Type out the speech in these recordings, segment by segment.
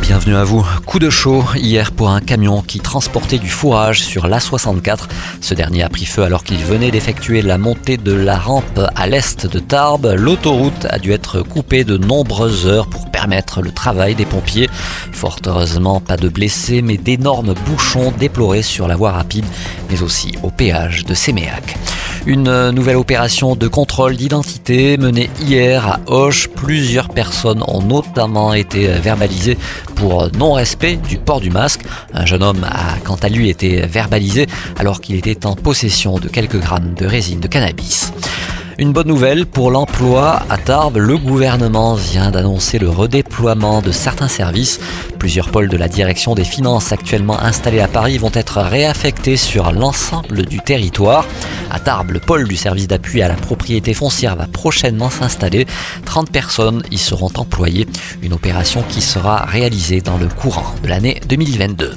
Bienvenue à vous. Coup de chaud hier pour un camion qui transportait du fourrage sur l'A64. Ce dernier a pris feu alors qu'il venait d'effectuer la montée de la rampe à l'est de Tarbes. L'autoroute a dû être coupée de nombreuses heures pour permettre le travail des pompiers. Fort heureusement, pas de blessés, mais d'énormes bouchons déplorés sur la voie rapide, mais aussi au péage de Séméac. Une nouvelle opération de contrôle d'identité menée hier à Hoche. Plusieurs personnes ont notamment été verbalisées pour non-respect du port du masque. Un jeune homme a quant à lui été verbalisé alors qu'il était en possession de quelques grammes de résine de cannabis. Une bonne nouvelle pour l'emploi à Tarbes, le gouvernement vient d'annoncer le redéploiement de certains services. Plusieurs pôles de la direction des finances actuellement installés à Paris vont être réaffectés sur l'ensemble du territoire. À Tarbes, le pôle du service d'appui à la propriété foncière va prochainement s'installer. 30 personnes y seront employées. Une opération qui sera réalisée dans le courant de l'année 2022.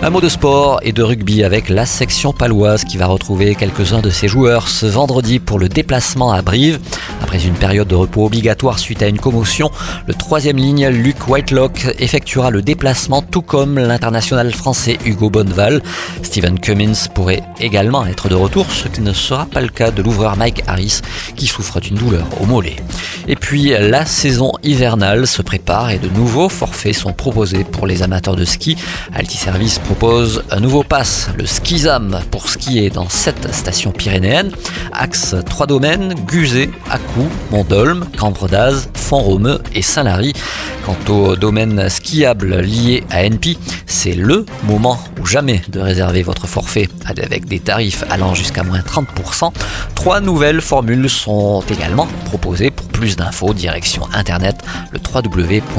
Un mot de sport et de rugby avec la section paloise qui va retrouver quelques-uns de ses joueurs ce vendredi pour le déplacement à Brive. Après une période de repos obligatoire suite à une commotion, le troisième ligne, Luc Whitelock, effectuera le déplacement tout comme l'international français Hugo Bonneval. Steven Cummins pourrait également être de retour, ce qui ne sera pas le cas de l'ouvreur Mike Harris qui souffre d'une douleur au mollet. Et puis la saison hivernale se prépare et de nouveaux forfaits sont proposés pour les amateurs de ski. Altiservice propose un nouveau pass, le Skizam, pour skier dans sept stations pyrénéennes. Axe 3 domaines, Guzet, Acou, Mondolme, Cambre d'Az, Font-Romeu et Saint-Lary. Quant au domaine skiable lié à NP, c'est le moment ou jamais de réserver votre forfait avec des tarifs allant jusqu'à moins 30%. Trois nouvelles formules sont également proposées. Pour plus d'infos, direction internet le www.n-pi.com.